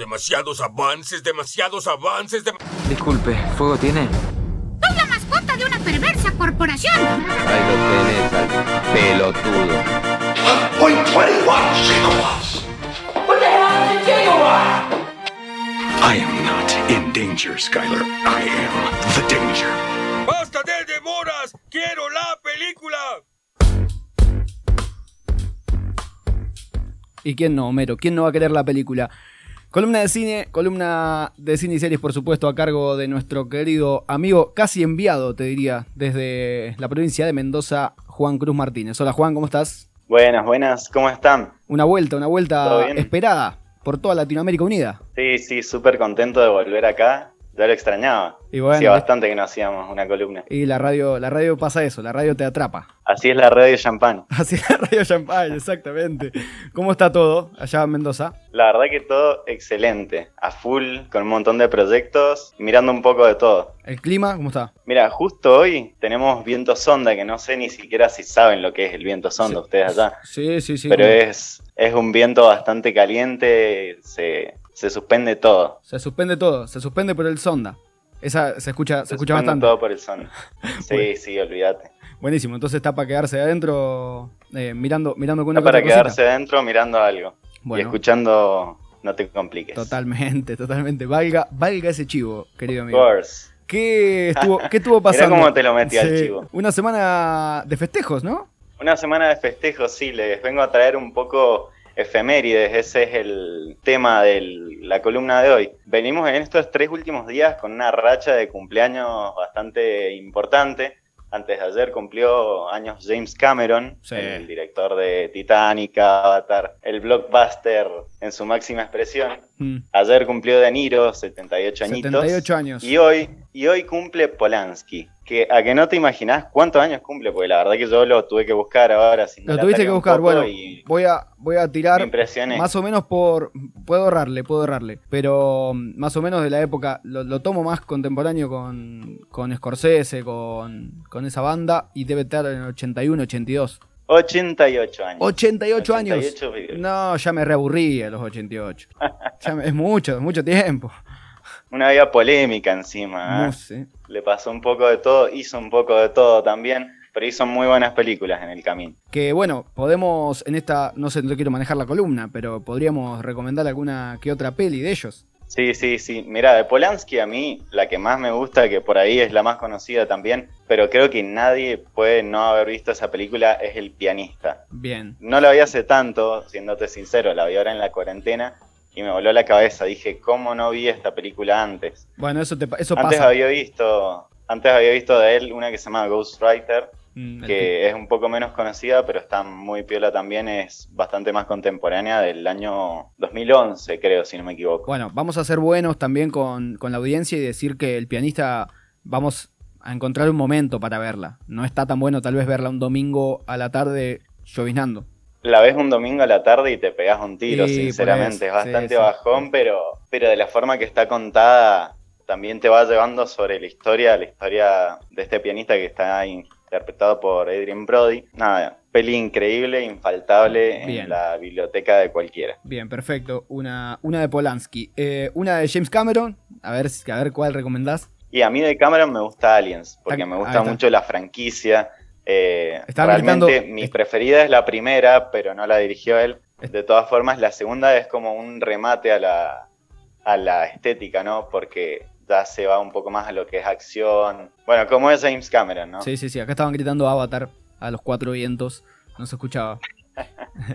Demasiados avances, demasiados avances. dem- Disculpe, ¿fuego tiene? Soy la mascota de una perversa corporación. Ahí lo tenés pelotudo. 1.21 gigawatts. What the hell is a gigawatt? I am not in danger, Skylar. I am the danger. ¡Basta de demoras! ¡Quiero la película! ¿Y quién no, Homero? ¿Quién no va a querer la película? Columna de cine, columna de cine y series, por supuesto, a cargo de nuestro querido amigo, casi enviado, te diría, desde la provincia de Mendoza, Juan Cruz Martínez. Hola Juan, ¿cómo estás? Buenas, buenas, ¿cómo están? Una vuelta, una ¿Todo vuelta esperada por toda Latinoamérica Unida. Sí, sí, súper contento de volver acá. Ya lo extrañaba. Y bueno, Hacía bastante que no hacíamos una columna. Y la radio, la radio pasa eso, la radio te atrapa. Así es la radio Champagne. Así es la radio Champagne, exactamente. ¿Cómo está todo allá en Mendoza? La verdad que todo excelente. A full, con un montón de proyectos, mirando un poco de todo. ¿El clima cómo está? Mira, justo hoy tenemos viento sonda, que no sé ni siquiera si saben lo que es el viento sonda Sí. ustedes allá. Sí, sí, sí. Pero es, es un viento bastante caliente, se, se suspende todo. Se suspende todo, se suspende por el sonda. Esa se escucha, se, escucha suspende bastante. todo por el sonda. Sí, Bueno. sí, olvídate. Buenísimo, entonces está para quedarse adentro eh, mirando, mirando con una Está para quedarse adentro mirando algo. Y escuchando No te compliques. Totalmente, totalmente. Valga, valga ese chivo, querido Of amigo. course. ¿Qué estuvo, qué estuvo Mirá pasando? cómo te lo metí al chivo. Una semana de festejos, ¿no? Una semana de festejos, sí, les vengo a traer un poco efemérides, ese es el tema de la columna de hoy. Venimos en estos tres últimos días con una racha de cumpleaños bastante importante. Antes de ayer cumplió años James Cameron, Sí. el director de Titanic, Avatar, el blockbuster en su máxima expresión. Mm, Ayer cumplió De Niro, 78 añitos. 78 años. Y hoy, y hoy cumple Polanski. Que a que no te imaginás cuántos años cumple, porque la verdad que yo lo tuve que buscar ahora. sin Lo tuviste que buscar. Bueno, voy a, voy a tirar más o menos por... Puedo errarle, puedo errarle. Pero mm, más o menos de la época, lo, lo tomo más contemporáneo con, con Scorsese, con, con esa banda, y debe estar en el 81, 82. 88 años. 88 años. 88 vive. No, ya me reaburrí a los 88. Ya me- es mucho, es mucho tiempo. Una vida polémica encima. ¿eh? Mu- sí. Le pasó un poco de todo, hizo un poco de todo también, pero hizo muy buenas películas en el camino. Que bueno, podemos en esta, no sé, no quiero manejar la columna, pero podríamos recomendar alguna que otra peli de ellos. Sí, sí, sí. Mira, de Polanski a mí la que más me gusta, que por ahí es la más conocida también, pero creo que nadie puede no haber visto esa película, es El pianista. Bien. No la vi hace tanto, siéndote sincero, la vi ahora en la cuarentena y me voló la cabeza. Dije, ¿cómo no vi esta película antes? Bueno, eso, te, eso Antes pasa. había visto, antes había visto de él una que se llama Ghostwriter, Mm, que es un poco menos conocida, pero está muy piola también, es bastante más contemporánea del año 2011, creo, si no me equivoco. Bueno, vamos a ser buenos también con, con la audiencia y decir que el pianista vamos a encontrar un momento para verla. No está tan bueno tal vez verla un domingo a la tarde lloviznando. La ves un domingo a la tarde y te pegas un tiro, Sí, sinceramente. Es bastante sí, sí. bajón, pero, pero de la forma que está contada, también te va llevando sobre la historia, la historia de este pianista que está interpretado por Adrian Brody. Nada, peli increíble, infaltable Bien. en la biblioteca de cualquiera. Bien, perfecto. Una, una de Polanski. Eh, una de James Cameron. A ver, a ver cuál recomendás. Y a mí de Cameron me gusta Aliens, porque Ah, me gusta mucho la franquicia. Eh, realmente gritando- mi preferida es la primera, pero no la dirigió él. De todas formas, la segunda es como un remate a la, a la estética, ¿no? Porque ya se va un poco más a lo que es acción. Bueno, como es James Cameron, ¿no? Sí, sí, sí. Acá estaban gritando Avatar a los cuatro vientos. No se escuchaba.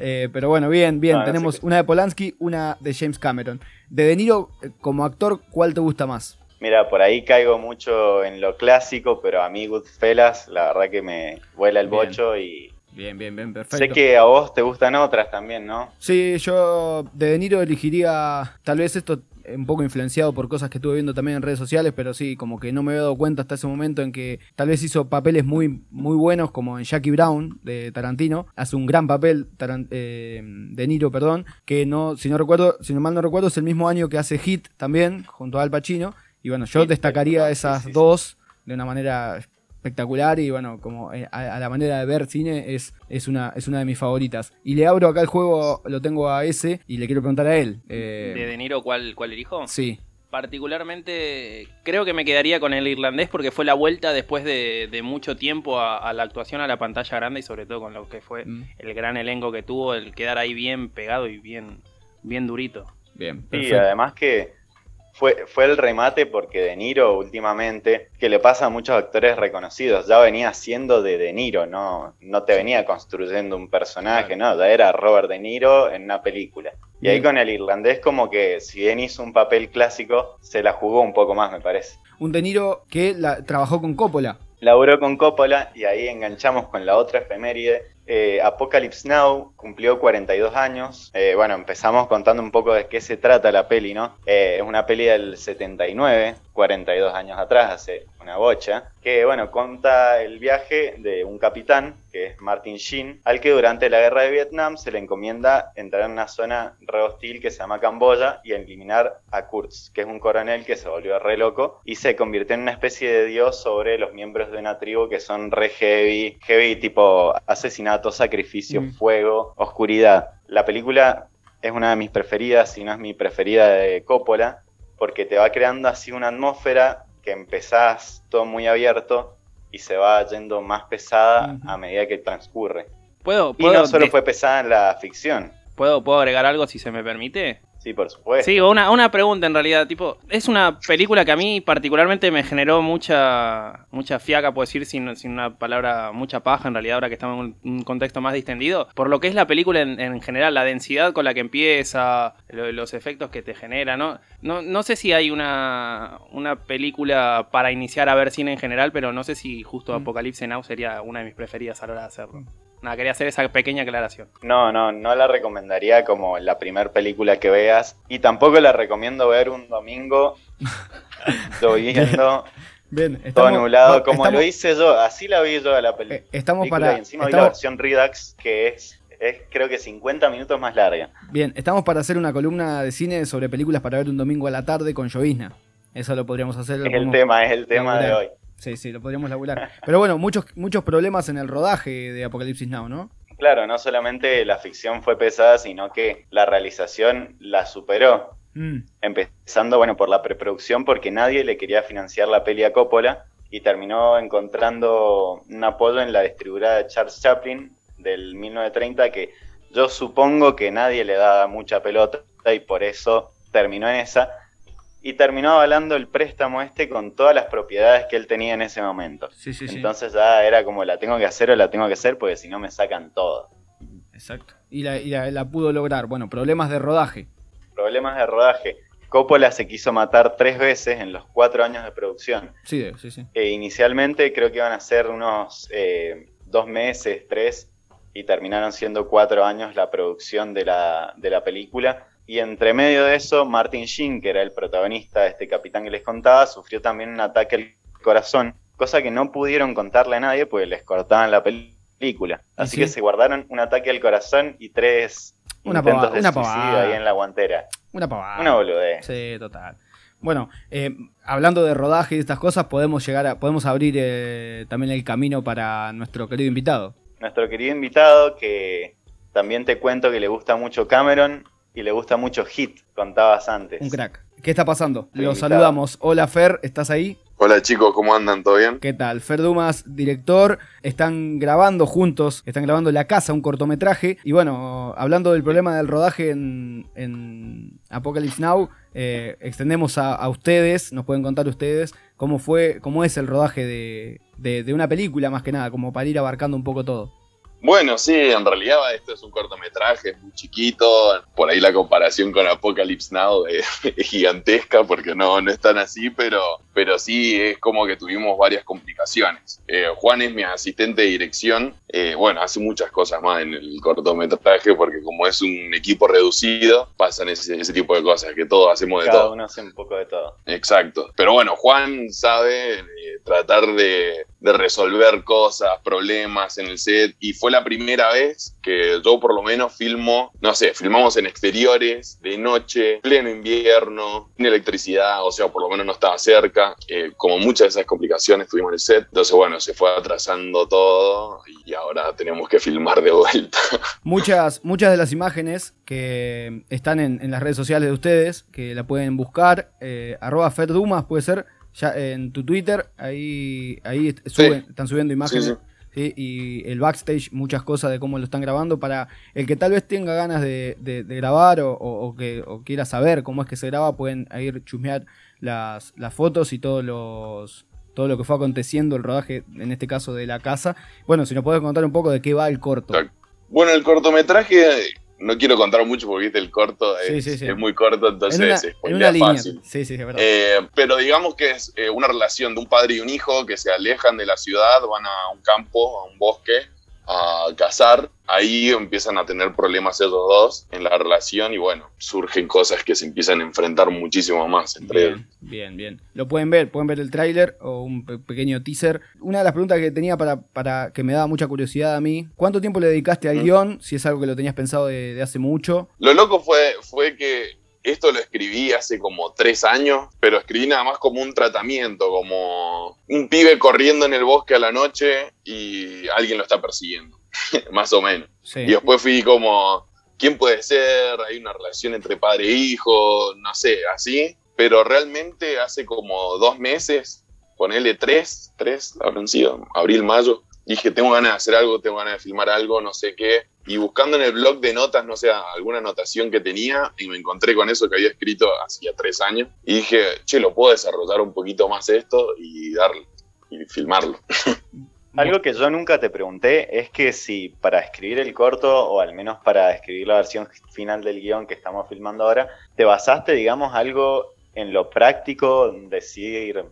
Eh, pero bueno, bien, bien. No, no se Tenemos una de Polanski, una de James Cameron. De De Niro, eh, como actor, ¿cuál te gusta más? Mira, por ahí caigo mucho en lo clásico, pero a mí Goodfellas, la verdad que me vuela el Bien. bocho y Bien, bien, bien, perfecto. sé que a vos te gustan otras también, ¿no? Sí, yo de De Niro elegiría, tal vez esto un poco influenciado por cosas que estuve viendo también en redes sociales, pero sí, como que no me había dado cuenta hasta ese momento en que tal vez hizo papeles muy, muy buenos, como en Jackie Brown de Tarantino, hace un gran papel Taran- eh, De Niro, perdón, que no, si no recuerdo, si no mal no recuerdo, es el mismo año que hace Hit también, junto a Al Pacino, y bueno, yo destacaría esas sí, sí. dos de una manera espectacular y bueno, como eh, a, a la manera de ver cine es, es, una, es una de mis favoritas. Y le abro acá el juego, lo tengo a ese y le quiero preguntar a él. eh, ¿De De Niro cuál, cuál elijo? Sí, Particularmente creo que me quedaría con el irlandés porque fue la vuelta después de, de mucho tiempo a, a la actuación a la pantalla grande y sobre todo con lo que fue Mm. el gran elenco que tuvo, el quedar ahí bien pegado y bien, bien durito. bien. Sí, Perfecto. además que fue, fue el remate porque De Niro últimamente, que le pasa a muchos actores reconocidos, ya venía siendo de De Niro, no, no te venía construyendo un personaje, no, ya era Robert De Niro en una película. Y ahí Bien. con el irlandés como que si bien hizo un papel clásico, se la jugó un poco más me parece. Un De Niro que la, trabajó con Coppola. Laburó con Coppola y ahí enganchamos con la otra efeméride. Eh, Apocalypse Now cumplió 42 años. Eh, bueno, empezamos contando un poco de qué se trata la peli, ¿no? Eh, es una peli del 79, 42 años atrás, hace una bocha, que, bueno, cuenta el viaje de un capitán, que es Martin Sheen, al que durante la guerra de Vietnam se le encomienda entrar en una zona re hostil que se llama Camboya y eliminar a Kurtz, que es un coronel que se volvió re loco y se convirtió en una especie de dios sobre los miembros de una tribu que son re heavy, heavy tipo asesinato, sacrificio, Mm. fuego, oscuridad. La película es una de mis preferidas, si no es mi preferida de Coppola, porque te va creando así una atmósfera que empezás todo muy abierto y se va yendo más pesada a medida que transcurre. ¿Puedo, Y no solo de- fue pesada en la ficción, ¿puedo, ¿Puedo agregar algo si se me permite? Sí, por supuesto. Sí, una, una pregunta en realidad, tipo, es una película que a mí particularmente me generó mucha mucha fiaca, puedo decir, sin, sin una palabra, mucha paja en realidad, ahora que estamos en un, un contexto más distendido, por lo que es la película en, en general, la densidad con la que empieza, lo- los efectos que te genera, ¿no? No, no sé si hay una, una película para iniciar a ver cine en general, pero no sé si justo Mm. Apocalipsis Now sería una de mis preferidas a la hora de hacerlo. Nada, quería hacer esa pequeña aclaración. No, no, no la recomendaría como la primera película que veas y tampoco la recomiendo ver un domingo lloviendo, Bien, todo estamos, nublado, como estamos- lo hice yo, así la vi yo a la eh, estamos película para. y encima vi estamos- la versión Redux que es, es creo que 50 minutos más larga. Bien, estamos para hacer una columna de cine sobre películas para ver un domingo a la tarde con llovizna. Eso lo podríamos hacer. Es el tema, es el tema de hoy. Sí, sí, lo podríamos laburar. Pero bueno, muchos, muchos problemas en el rodaje de Apocalipsis Now, ¿no? Claro, no solamente la ficción fue pesada, sino que la realización la superó. Mm, Empezando, bueno, por la preproducción, porque nadie le quería financiar la peli a Coppola y terminó encontrando un apoyo en la distribuidora de Charles Chaplin del 1930 que yo supongo que nadie le daba mucha pelota y por eso terminó en esa. Y terminó avalando el préstamo este con todas las propiedades que él tenía en ese momento. sí, sí, sí. Entonces ya era como la tengo que hacer o la tengo que hacer porque si no me sacan todo. Exacto. Y, la, y la- la pudo lograr. Bueno, problemas de rodaje. Problemas de rodaje. Coppola se quiso matar tres veces en los cuatro años de producción. Sí, sí, sí. Eh, inicialmente creo que iban a ser unos eh, dos meses, tres, y terminaron siendo cuatro años la producción de la, de la película. Y entre medio de eso, Martin Sheen, que era el protagonista de este capitán que les contaba, sufrió también un ataque al corazón, cosa que no pudieron contarle a nadie porque les cortaban la película. Así sí? que se guardaron un ataque al corazón y tres Una intentos de una suicidio pavada. ahí en la guantera. Una pavada. Una boludez. Sí, total. Bueno, eh, hablando de rodaje y estas cosas, podemos llegar a, podemos abrir eh, también el camino para nuestro querido invitado. Nuestro querido invitado que también te cuento que le gusta mucho Cameron y le gusta mucho Hit, contabas antes. Un crack. ¿Qué está pasando? Lo invitado. saludamos. Hola Fer, ¿estás ahí? Hola chicos, ¿cómo andan? ¿Todo bien? ¿Qué tal? Fer Dumas, director, están grabando juntos, están grabando La Casa, un cortometraje. Y bueno, hablando del problema del rodaje en, en Apocalypse Now, eh, extendemos a, a ustedes, nos pueden contar ustedes cómo fue, cómo es el rodaje de, de- de una película más que nada, como para ir abarcando un poco todo. Bueno, sí, en realidad esto es un cortometraje, es muy chiquito. Por ahí la comparación con Apocalypse Now es, es gigantesca porque no, no es tan así, pero, pero sí es como que tuvimos varias complicaciones. Eh, Juan es mi asistente de dirección. eh, bueno, hace muchas cosas más en el cortometraje porque como es un equipo reducido, pasan ese, ese tipo de cosas, que todos hacemos de Cada todo. uno hace un poco de todo. Exacto. Pero bueno, Juan sabe eh, tratar de, de resolver cosas, problemas en el set. Y fue la primera vez que yo por lo menos filmo, no sé, filmamos en exteriores, de noche, pleno invierno, sin electricidad, o sea, por lo menos no estaba cerca. Eh, como muchas de esas complicaciones tuvimos en el set, entonces bueno, se fue atrasando todo y ahora tenemos que filmar de vuelta. Muchas, muchas de las imágenes que están en, en las redes sociales de ustedes, que la pueden buscar, eh, arroba Ferdumas puede ser, ya en tu Twitter, ahí, ahí están subiendo imágenes. Sí, ¿sí? Y el backstage, muchas cosas de cómo lo están grabando para el que tal vez tenga ganas de, de- de grabar o, o- o que o quiera saber cómo es que se graba, pueden ir chusmear las, las fotos y todos los todo lo que fue aconteciendo, el rodaje, en este caso de la casa. Bueno, si nos puedes contar un poco de qué va el corto. Bueno, el cortometraje, no quiero contar mucho porque ¿viste? el corto es, Sí, sí, sí. es muy corto, entonces en una, se en spoilea una línea. fácil. Eh, pero digamos que es eh, una relación de un padre y un hijo que se alejan de la ciudad, van a un campo, a un bosque, a cazar. Ahí empiezan a tener problemas ellos dos en la relación y bueno, surgen cosas que se empiezan a enfrentar muchísimo más entre ellos. Bien, bien, bien. Lo pueden ver, pueden ver el tráiler o un pe- pequeño teaser. Una de las preguntas que tenía para, para que me daba mucha curiosidad a mí, ¿cuánto tiempo le dedicaste al Mm. guion? Si es algo que lo tenías pensado de, de hace mucho. Lo loco fue, fue que esto lo escribí hace como tres años, pero escribí nada más como un tratamiento, como un pibe corriendo en el bosque a la noche y alguien lo está persiguiendo, más o menos. Sí. Y después fui como, ¿quién puede ser? Hay una relación entre padre e hijo, no sé, así. Pero realmente hace como dos meses, ponele tres, tres, habrán sido, abril, mayo, dije, tengo ganas de hacer algo, tengo ganas de filmar algo, no sé qué. Y buscando en el blog de notas, no sé, alguna anotación que tenía, y me encontré con eso que había escrito hacía tres años. Y dije, che, lo puedo desarrollar un poquito más esto y darle, y filmarlo. Algo que yo nunca te pregunté es que si para escribir el corto, o al menos para escribir la versión final del guion que estamos filmando ahora, te basaste, digamos, algo en lo práctico, decir,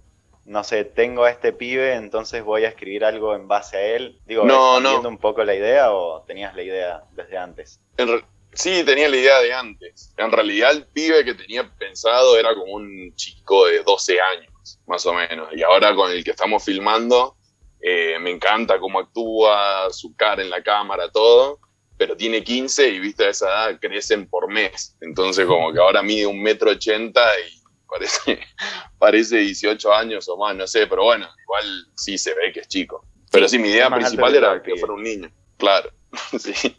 no sé, tengo a este pibe, entonces voy a escribir algo en base a él. Digo, No, ¿expandiendo no. un poco la idea o tenías la idea desde antes? En sí, tenía la idea de antes. En realidad el pibe que tenía pensado era como un chico de 12 años, más o menos. Y ahora con el que estamos filmando, eh, me encanta cómo actúa, su cara en la cámara, todo. Pero tiene 15 y viste a esa edad crecen por mes. Entonces como que ahora mide un metro ochenta y parece, parece 18 años o más, no sé. Pero bueno, igual sí se ve que es chico. Pero sí, mi idea principal era que fuera un niño. Claro, sí.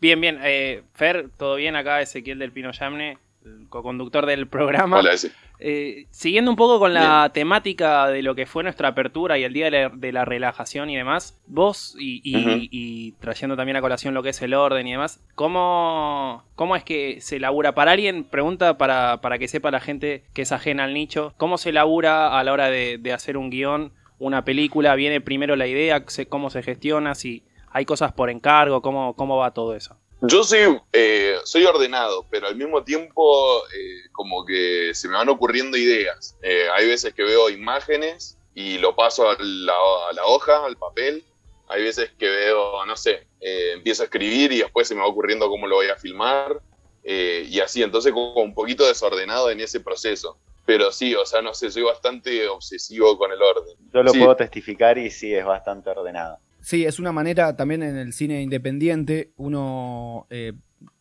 Bien, bien. Eh, Fer, ¿todo bien acá? Ezequiel del Pino Yamne, el co-conductor del programa. Hola, ese. Eh, siguiendo un poco con la temática de lo que fue nuestra apertura y el día de la, de la relajación y demás, vos y, y- y trayendo también a colación lo que es el orden y demás, ¿cómo, cómo es que se labura? Para alguien, pregunta para, para que sepa la gente que es ajena al nicho, ¿cómo se labura a la hora de, de hacer un guion, una película? ¿Viene primero la idea? ¿Cómo se gestiona? Si hay cosas por encargo, ¿cómo, cómo va todo eso? Yo soy, eh, soy ordenado, pero al mismo tiempo eh, como que se me van ocurriendo ideas. Eh, hay veces que veo imágenes y lo paso a la, a la hoja, al papel. Hay veces que veo, no sé, eh, empiezo a escribir y después se me va ocurriendo cómo lo voy a filmar. eh, y así, entonces como un poquito desordenado en ese proceso. Pero sí, o sea, no sé, soy bastante obsesivo con el orden. Yo lo Sí. puedo testificar y sí, es bastante ordenado. Sí, es una manera también en el cine independiente, uno eh,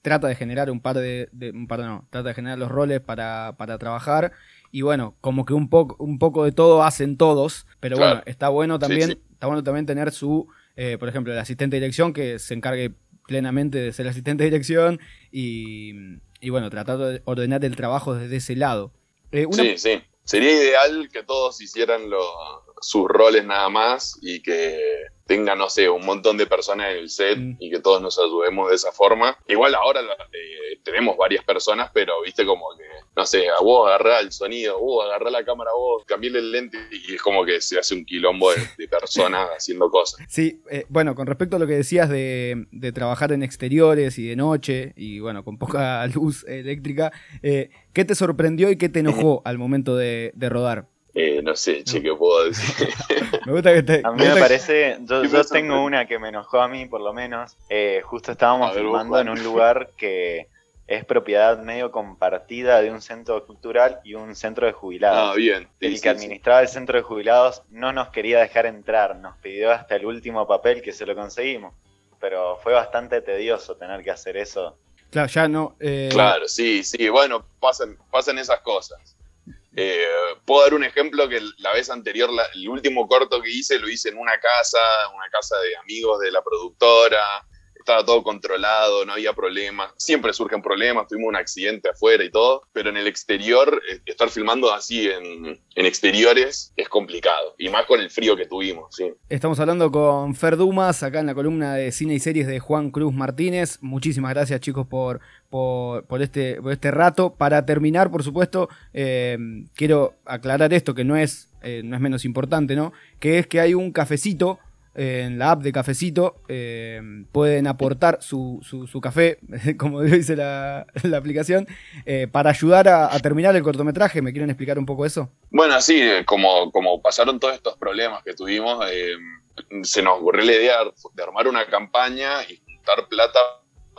trata de generar un par de, de- un par no, trata de generar los roles para, para trabajar y bueno, como que un poco, un poco de todo hacen todos, pero Claro. bueno, está bueno Sí, también, sí. está bueno también tener su, eh, por ejemplo, el asistente de dirección que se encargue plenamente de ser asistente de dirección y, y bueno, tratar de ordenar el trabajo desde ese lado. Eh, una- Sí, sí. Sería ideal que todos hicieran lo- sus roles nada más y que tengan, no sé, un montón de personas en el set Mm. y que todos nos ayudemos de esa forma. Igual ahora eh, tenemos varias personas, pero viste como que, no sé, a vos agarrá el sonido, vos agarrá la cámara, vos cambiarle el lente y es como que se hace un quilombo de, de personas haciendo cosas. Sí, eh, bueno, con respecto a lo que decías de, de trabajar en exteriores y de noche y bueno, con poca luz eléctrica, eh, ¿qué te sorprendió y qué te enojó al momento de, de rodar? Eh, no sé, che, ¿qué puedo decir? Me gusta que te... A mí me parece, yo, ¿Qué yo pasa, tengo una que me enojó a mí por lo menos. Eh, justo estábamos ver, filmando en un lugar que es propiedad medio compartida de un centro cultural y un centro de jubilados. Ah, bien. Sí, el sí, que sí. administraba el centro de jubilados no nos quería dejar entrar, nos pidió hasta el último papel que se lo conseguimos. Pero fue bastante tedioso tener que hacer eso. Claro, ya no... eh, Claro, sí, sí, bueno, pasan, pasan esas cosas. Eh, puedo dar un ejemplo que la vez anterior, el último corto que hice, lo hice en una casa, una casa de amigos de la productora. Estaba todo controlado, no había problemas. Siempre surgen problemas, tuvimos un accidente afuera y todo, pero en el exterior, eh, estar filmando así en, exteriores es complicado. Y más con el frío que tuvimos. Estamos hablando con Fer Dumas, acá en la columna de cine y series de Juan Cruz Martínez. Muchísimas gracias, chicos, por, por, por este, por este rato. Para terminar, por supuesto, eh, quiero aclarar esto que no es, eh, no es menos importante, ¿no? Que es que hay un cafecito. eh, En la app de Cafecito eh, pueden aportar su, su- su café, como dice la, la aplicación, para ayudar a, terminar el cortometraje. ¿Me quieren explicar un poco eso? Bueno, sí, como, como pasaron todos estos problemas que tuvimos, se nos ocurrió la idea de armar una campaña y juntar plata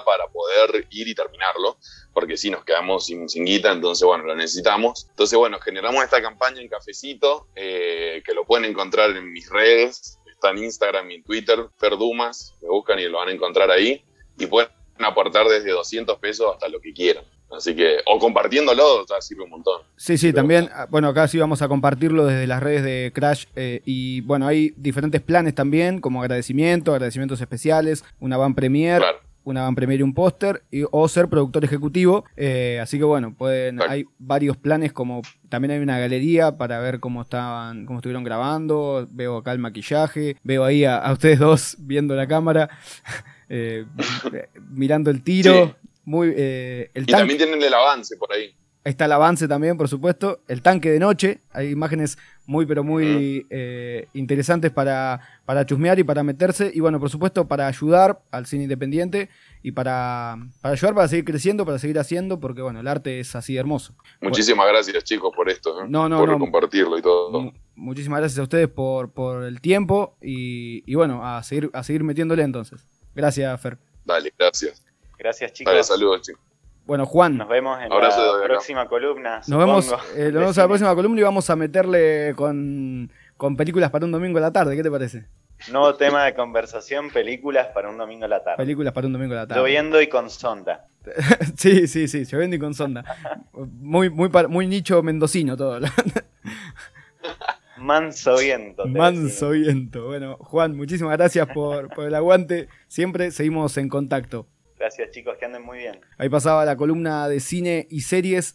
para poder ir y terminarlo, porque si nos quedamos sin, sin guita, entonces bueno, lo necesitamos. Entonces bueno, generamos esta campaña en Cafecito, eh, que lo pueden encontrar en mis redes, está en Instagram y en Twitter, Ferdumas, me buscan y lo van a encontrar ahí, y pueden aportar desde 200 pesos hasta lo que quieran. Así que, o compartiéndolo, sirve un montón. Sí, sí, también, ah, bueno, acá sí vamos a compartirlo desde las redes de Crash eh, y bueno, hay diferentes planes también, como agradecimiento, agradecimientos especiales, una van premier, Claro. Una van premier y un póster, o ser productor ejecutivo, eh, así que bueno, pueden, hay varios planes como, también hay una galería para ver cómo estaban, cómo estuvieron grabando, veo acá el maquillaje, veo ahí a, a ustedes dos viendo la cámara, eh, mirando el tiro, Sí. muy, eh, el Y tanque- también tienen el avance por ahí. Ahí está el avance también, por supuesto. El tanque de noche. Hay imágenes muy, pero muy eh, interesantes para, para chusmear y para meterse. Y bueno, por supuesto, para ayudar al cine independiente y para, para ayudar para seguir creciendo, para seguir haciendo, porque bueno, el arte es así de hermoso. Muchísimas gracias, chicos, por esto. ¿eh? No, no, por no. compartirlo y todo. Mu- Muchísimas gracias a ustedes por, por el tiempo y, y bueno, a seguir, a seguir metiéndole entonces. Gracias, Fer. Dale, gracias. Gracias, chicos. Dale, saludos, chicos. Bueno, Juan, Nos vemos en Abrazo la próxima columna. Nos vemos, supongo, eh, nos vemos a la próxima columna y vamos a meterle con, con películas para un domingo a la tarde. ¿Qué te parece? Nuevo tema de conversación, películas para un domingo a la tarde. Películas para un domingo a la tarde. Lloviendo y con sonda. Sí, sí, sí, lloviendo y con sonda. Muy, muy, muy nicho mendocino todo. Manso viento. Manso decimos. viento. Bueno, Juan, muchísimas gracias por, por el aguante. Siempre seguimos en contacto. Gracias, chicos, que anden muy bien. Ahí pasaba la columna de cine y series